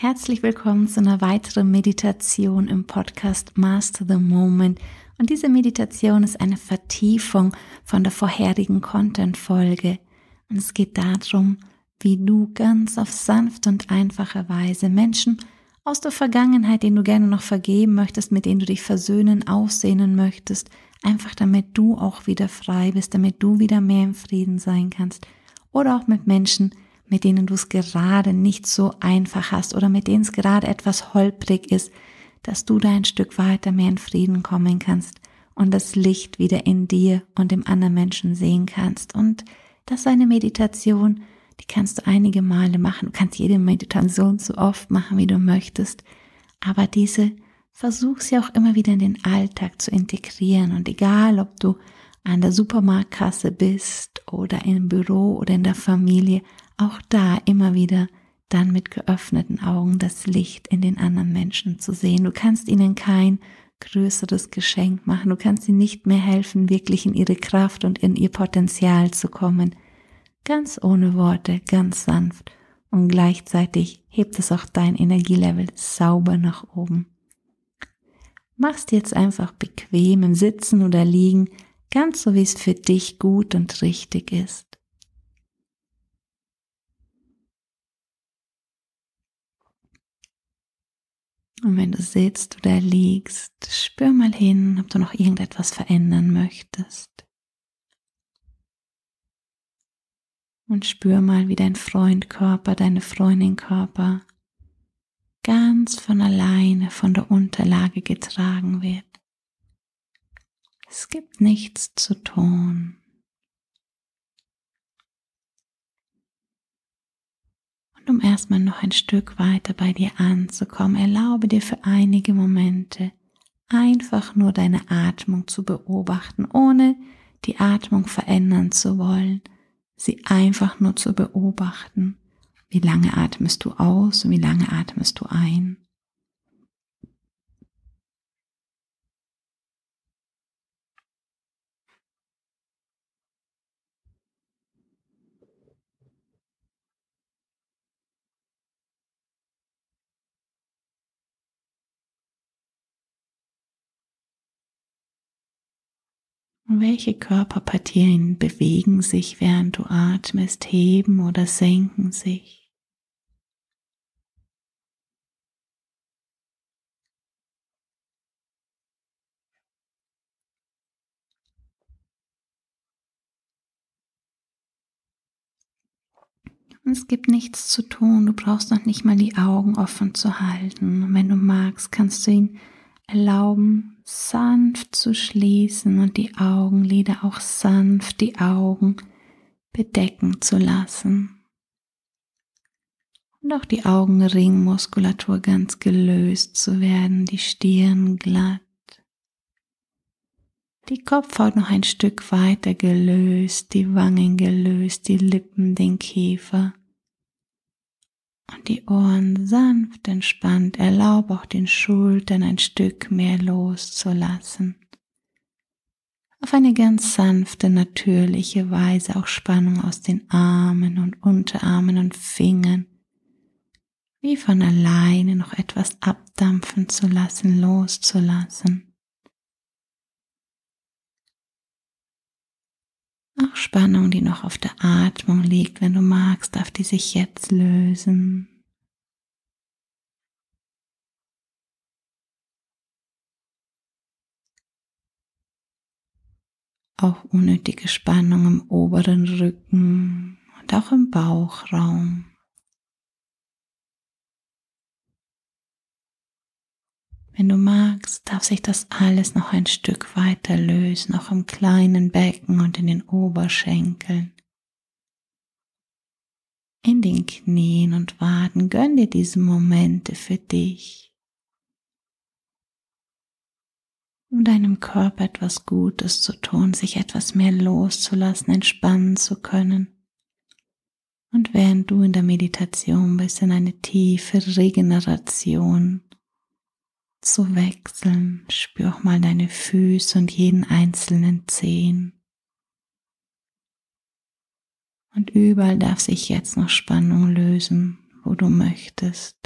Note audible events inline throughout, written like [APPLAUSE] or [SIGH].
Herzlich willkommen zu einer weiteren Meditation im Podcast Master the Moment. Und diese Meditation ist eine Vertiefung von der vorherigen Content-Folge. Und es geht darum, wie du ganz auf sanfte und einfache Weise Menschen aus der Vergangenheit, denen du gerne noch vergeben möchtest, mit denen du dich versöhnen, aussehnen möchtest, einfach damit du auch wieder frei bist, damit du wieder mehr im Frieden sein kannst. Oder auch mit Menschen, mit denen du es gerade nicht so einfach hast oder mit denen es gerade etwas holprig ist, dass du da ein Stück weiter mehr in Frieden kommen kannst und das Licht wieder in dir und im anderen Menschen sehen kannst. Und das ist eine Meditation, die kannst du einige Male machen. Du kannst jede Meditation so oft machen, wie du möchtest. Aber diese versuch sie auch immer wieder in den Alltag zu integrieren. Und egal, ob du an der Supermarktkasse bist oder im Büro oder in der Familie, auch da immer wieder dann mit geöffneten Augen das Licht in den anderen Menschen zu sehen. Du kannst ihnen kein größeres Geschenk machen. Du kannst ihnen nicht mehr helfen, wirklich in ihre Kraft und in ihr Potenzial zu kommen. Ganz ohne Worte, ganz sanft. Und gleichzeitig hebt es auch dein Energielevel sauber nach oben. Machst jetzt einfach bequem im Sitzen oder Liegen, ganz so wie es für dich gut und richtig ist. Und wenn du sitzt oder liegst, spür mal hin, ob du noch irgendetwas verändern möchtest. Und spür mal, wie dein Freundkörper, deine Freundin Körper ganz von alleine von der Unterlage getragen wird. Es gibt nichts zu tun. Um erstmal noch ein Stück weiter bei dir anzukommen, erlaube dir für einige Momente einfach nur deine Atmung zu beobachten, ohne die Atmung verändern zu wollen, sie einfach nur zu beobachten. Wie lange atmest du aus und wie lange atmest du ein? Welche Körperpartien bewegen sich, während du atmest, heben oder senken sich? Es gibt nichts zu tun, du brauchst noch nicht mal die Augen offen zu halten. Und wenn du magst, kannst du ihn erlauben, sanft zu schließen und die Augenlider auch sanft die Augen bedecken zu lassen. Und auch die Augenringmuskulatur ganz gelöst zu werden, die Stirn glatt, die Kopfhaut noch ein Stück weiter gelöst, die Wangen gelöst, die Lippen, den Kiefer und die Ohren sanft entspannt. Erlaube auch den Schultern ein Stück mehr loszulassen. Auf eine ganz sanfte, natürliche Weise auch Spannung aus den Armen und Unterarmen und Fingern wie von alleine noch etwas abdampfen zu lassen, loszulassen. Auch Spannung, die noch auf der Atmung liegt, wenn du magst, darf die sich jetzt lösen. Auch unnötige Spannung im oberen Rücken und auch im Bauchraum. Wenn du magst, darf sich das alles noch ein Stück weiter lösen, auch im kleinen Becken und in den Oberschenkeln. In den Knien und Waden gönn dir diese Momente für dich, um deinem Körper etwas Gutes zu tun, sich etwas mehr loszulassen, entspannen zu können. Und während du in der Meditation bist, in eine tiefe Regeneration zu wechseln. Spür auch mal deine Füße und jeden einzelnen Zehen. Und überall darf sich jetzt noch Spannung lösen, wo du möchtest.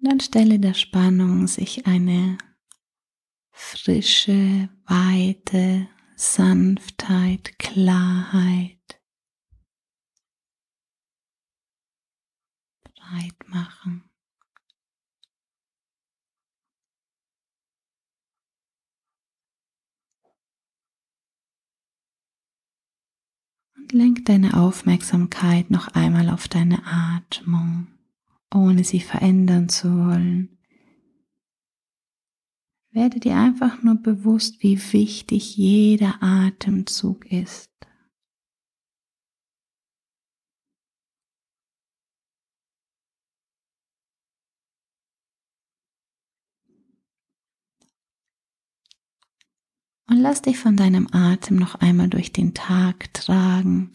Und anstelle der Spannung sich eine frische, weite Sanftheit, Klarheit breit machen. Und lenk deine Aufmerksamkeit noch einmal auf deine Atmung, ohne sie verändern zu wollen. Werde dir einfach nur bewusst, wie wichtig jeder Atemzug ist. Und lass dich von deinem Atem noch einmal durch den Tag tragen.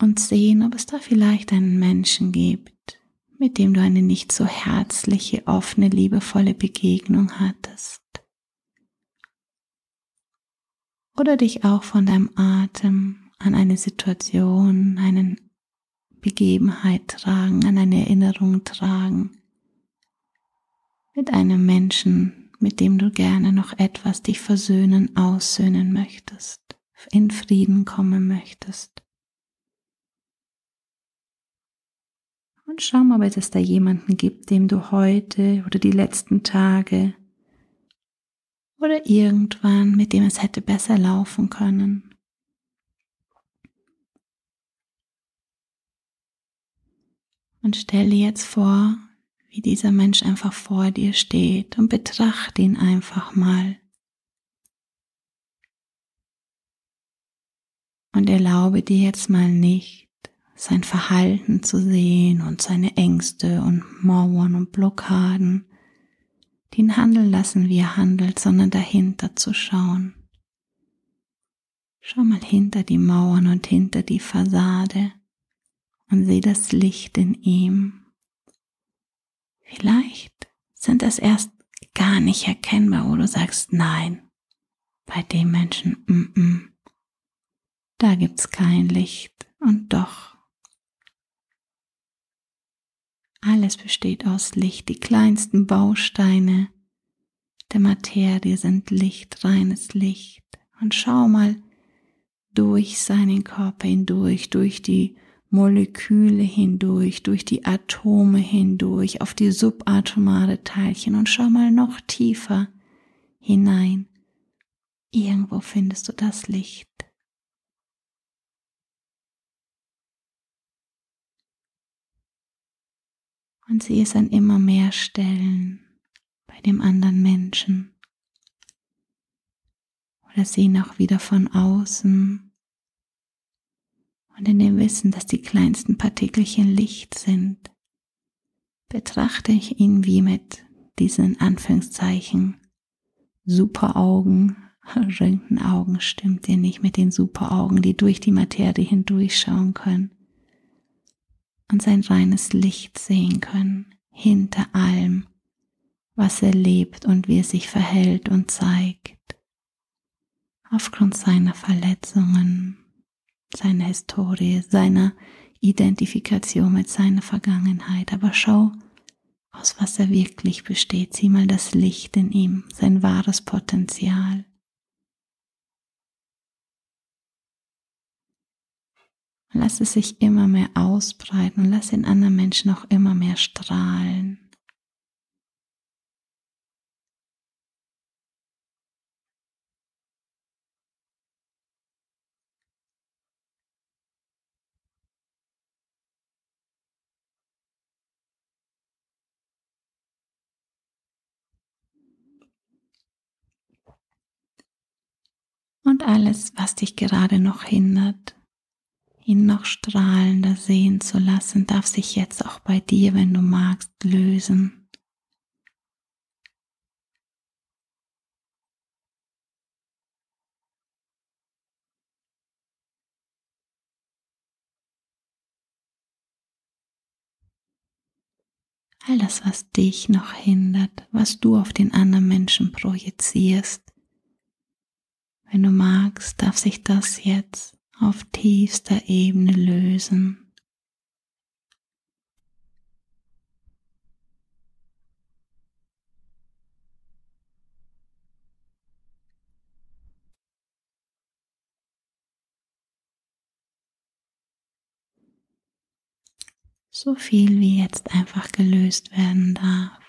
Und sehen, ob es da vielleicht einen Menschen gibt, mit dem du eine nicht so herzliche, offene, liebevolle Begegnung hattest. Oder dich auch von deinem Atem an eine Situation, eine Begebenheit tragen, an eine Erinnerung tragen. Mit einem Menschen, mit dem du gerne noch etwas dich versöhnen, aussöhnen möchtest, in Frieden kommen möchtest. Und schau mal, ob es da jemanden gibt, dem du heute oder die letzten Tage oder irgendwann, mit dem es hätte besser laufen können. Und stelle jetzt vor, wie dieser Mensch einfach vor dir steht und betrachte ihn einfach mal. Und erlaube dir jetzt mal nicht, sein Verhalten zu sehen und seine Ängste und Mauern und Blockaden, die ihn handeln lassen, wie er handelt, sondern dahinter zu schauen. Schau mal hinter die Mauern und hinter die Fassade und sieh das Licht in ihm. Vielleicht sind es erst gar nicht erkennbar, wo du sagst, nein, bei dem Menschen, mm -mm, da gibt's kein Licht und doch Alles besteht aus Licht. Die kleinsten Bausteine der Materie sind Licht, reines Licht. Und schau mal durch seinen Körper hindurch, durch die Moleküle hindurch, durch die Atome hindurch, auf die subatomare Teilchen und schau mal noch tiefer hinein. Irgendwo findest du das Licht. und sieh es an immer mehr Stellen bei dem anderen Menschen. Oder sieh auch wieder von außen und in dem Wissen, dass die kleinsten Partikelchen Licht sind, betrachte ich ihn wie mit diesen Anführungszeichen Superaugen, [LAUGHS] Röntgenaugen stimmt dir nicht mit den Superaugen, die durch die Materie hindurchschauen können und sein reines Licht sehen können hinter allem, was er lebt und wie er sich verhält und zeigt. Aufgrund seiner Verletzungen, seiner Historie, seiner Identifikation mit seiner Vergangenheit. Aber schau, aus was er wirklich besteht. Sieh mal das Licht in ihm, sein wahres Potenzial. Lass es sich immer mehr ausbreiten und lass den anderen Menschen auch immer mehr strahlen. Und alles, was dich gerade noch hindert, ihn noch strahlender sehen zu lassen, darf sich jetzt auch bei dir, wenn du magst, lösen. All das, was dich noch hindert, was du auf den anderen Menschen projizierst. Wenn du magst, darf sich das jetzt auf tiefster Ebene lösen. So viel wie jetzt einfach gelöst werden darf.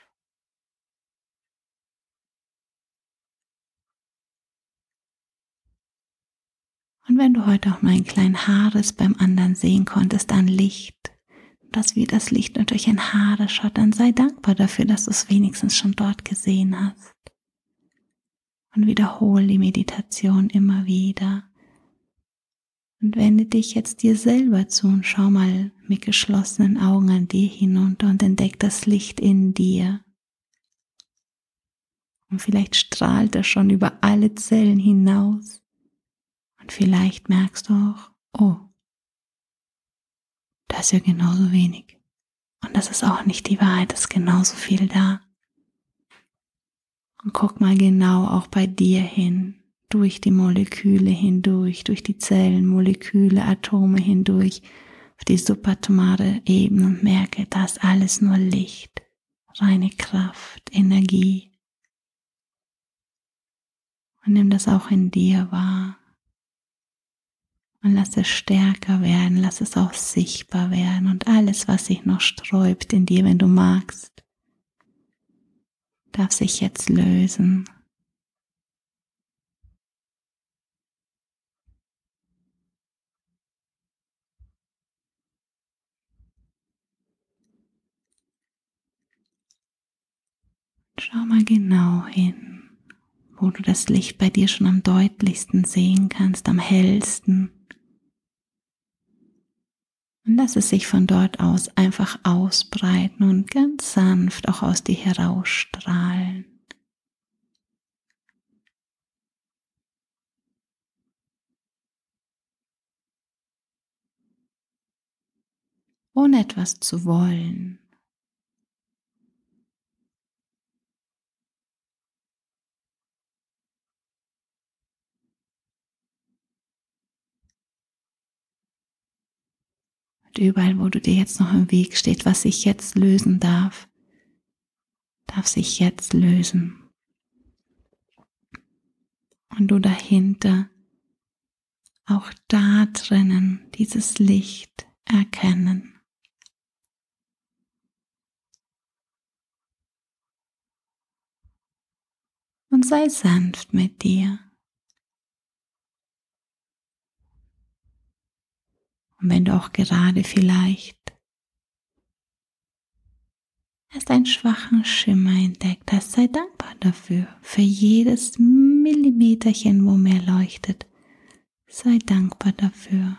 Und wenn du heute auch nur ein kleinen Haares beim anderen sehen konntest an Licht, dass wie das Licht durch ein Haare schaut, dann sei dankbar dafür, dass du es wenigstens schon dort gesehen hast. Und wiederhole die Meditation immer wieder. Und wende dich jetzt dir selber zu und schau mal mit geschlossenen Augen an dir hinunter und entdeck das Licht in dir. Und vielleicht strahlt er schon über alle Zellen hinaus. Und vielleicht merkst du auch, oh, da ist ja genauso wenig. Und das ist auch nicht die Wahrheit, ist genauso viel da. Und guck mal genau auch bei dir hin, durch die Moleküle hindurch, durch die Zellen, Moleküle, Atome hindurch, auf die subatomare Ebene und merke, da ist alles nur Licht, reine Kraft, Energie. Und nimm das auch in dir wahr. Und lass es stärker werden, lass es auch sichtbar werden und alles, was sich noch sträubt in dir, wenn du magst, darf sich jetzt lösen. Schau mal genau hin, wo du das Licht bei dir schon am deutlichsten sehen kannst, am hellsten. Und lass es sich von dort aus einfach ausbreiten und ganz sanft auch aus dir herausstrahlen. Ohne etwas zu wollen, Und überall, wo du dir jetzt noch im Weg steht, was sich jetzt lösen darf, darf sich jetzt lösen. Und du dahinter auch da drinnen dieses Licht erkennen. Und sei sanft mit dir. Und wenn du auch gerade vielleicht erst einen schwachen Schimmer entdeckt hast, sei dankbar dafür, für jedes Millimeterchen, wo mehr leuchtet. Sei dankbar dafür.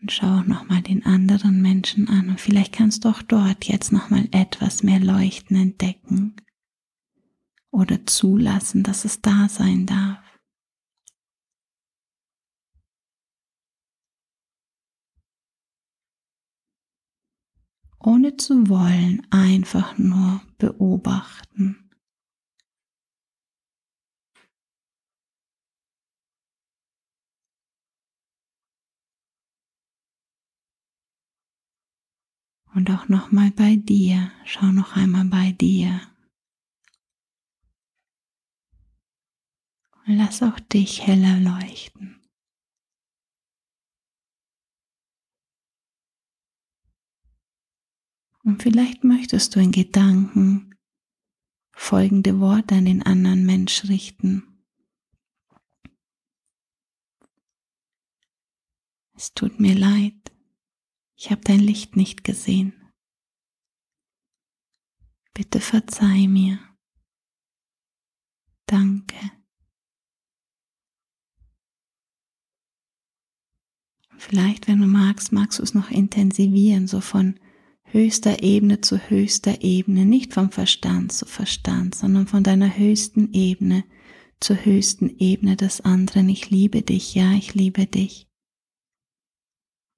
Und schau auch nochmal den anderen Menschen an und vielleicht kannst du auch dort jetzt nochmal etwas mehr Leuchten entdecken oder zulassen, dass es da sein darf. Ohne zu wollen, einfach nur beobachten. Und auch noch mal bei dir, schau noch einmal bei dir. Lass auch dich heller leuchten. Und vielleicht möchtest du in Gedanken folgende Worte an den anderen Mensch richten. Es tut mir leid, ich habe dein Licht nicht gesehen. Bitte verzeih mir. Danke. Vielleicht, wenn du magst, magst du es noch intensivieren, so von höchster Ebene zu höchster Ebene, nicht vom Verstand zu Verstand, sondern von deiner höchsten Ebene zur höchsten Ebene des anderen. Ich liebe dich, ja, ich liebe dich.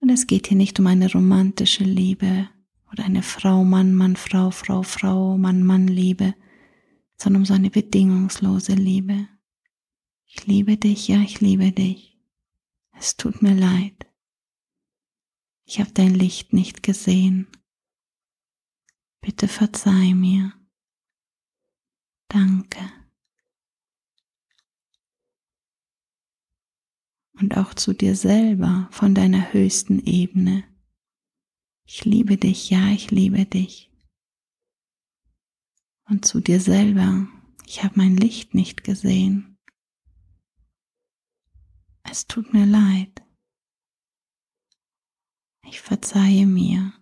Und es geht hier nicht um eine romantische Liebe oder eine Frau, Mann, Mann, Frau, Frau, Frau, Mann, Mann Liebe, sondern um so eine bedingungslose Liebe. Ich liebe dich, ja, ich liebe dich. Es tut mir leid. Ich habe dein Licht nicht gesehen. Bitte verzeih mir. Danke. und auch zu dir selber von deiner höchsten Ebene. Ich liebe dich, ja, ich liebe dich. Und zu dir selber, ich habe mein Licht nicht gesehen. Es tut mir leid. Ich verzeihe mir.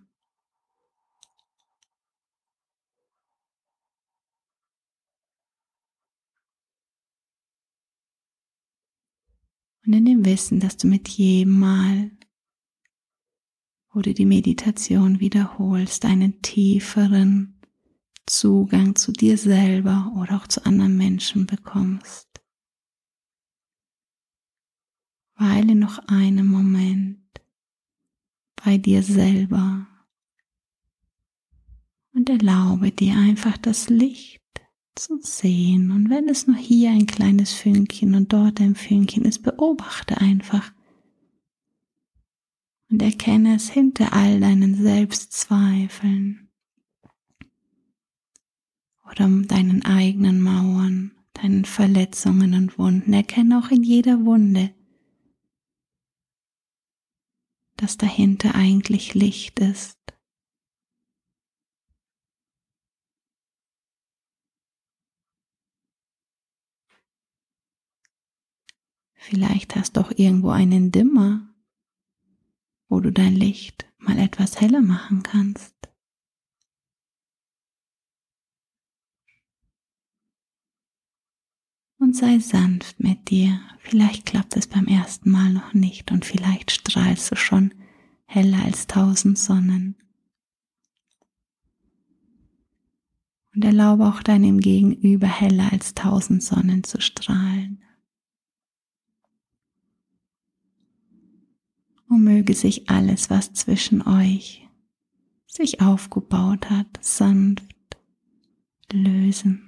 Und in dem Wissen, dass du mit jedem Mal, wo du die Meditation wiederholst, einen tieferen Zugang zu dir selber oder auch zu anderen Menschen bekommst. Weile noch einen Moment bei dir selber und erlaube dir einfach das Licht zu sehen. Und wenn es nur hier ein kleines Fünkchen und dort ein Fünkchen ist, beobachte einfach und erkenne es hinter all deinen Selbstzweifeln oder deinen eigenen Mauern, deinen Verletzungen und Wunden. Erkenne auch in jeder Wunde, dass dahinter eigentlich Licht ist. Vielleicht hast du auch irgendwo einen Dimmer, wo du dein Licht mal etwas heller machen kannst. Und sei sanft mit dir. Vielleicht klappt es beim ersten Mal noch nicht und vielleicht strahlst du schon heller als tausend Sonnen. Und erlaube auch deinem Gegenüber heller als tausend Sonnen zu strahlen. und möge sich alles, was zwischen euch sich aufgebaut hat, sanft lösen.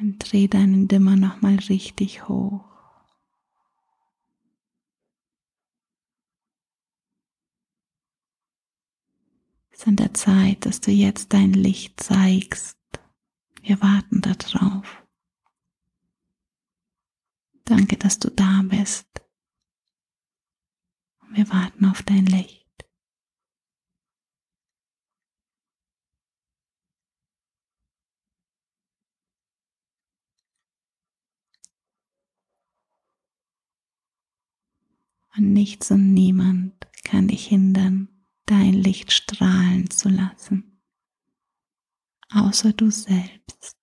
Und dreh deinen Dimmer nochmal richtig hoch. Es ist an der Zeit, dass du jetzt dein Licht zeigst. Wir warten darauf. Danke, dass du da bist. Wir warten auf dein Licht. Und nichts und niemand kann dich hindern, dein Licht strahlen zu lassen, außer du selbst.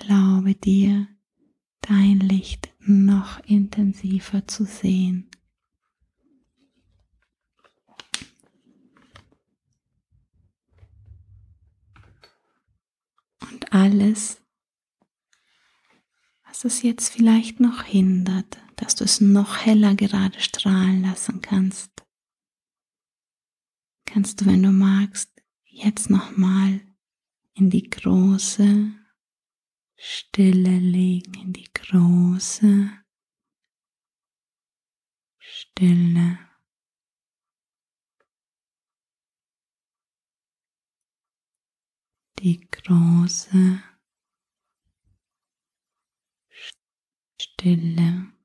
Erlaube dir, dein Licht noch intensiver zu sehen. Alles, was es jetzt vielleicht noch hindert, dass du es noch heller gerade strahlen lassen kannst, kannst du, wenn du magst, jetzt nochmal in die große Stille legen in die große Stille. Die große Stille.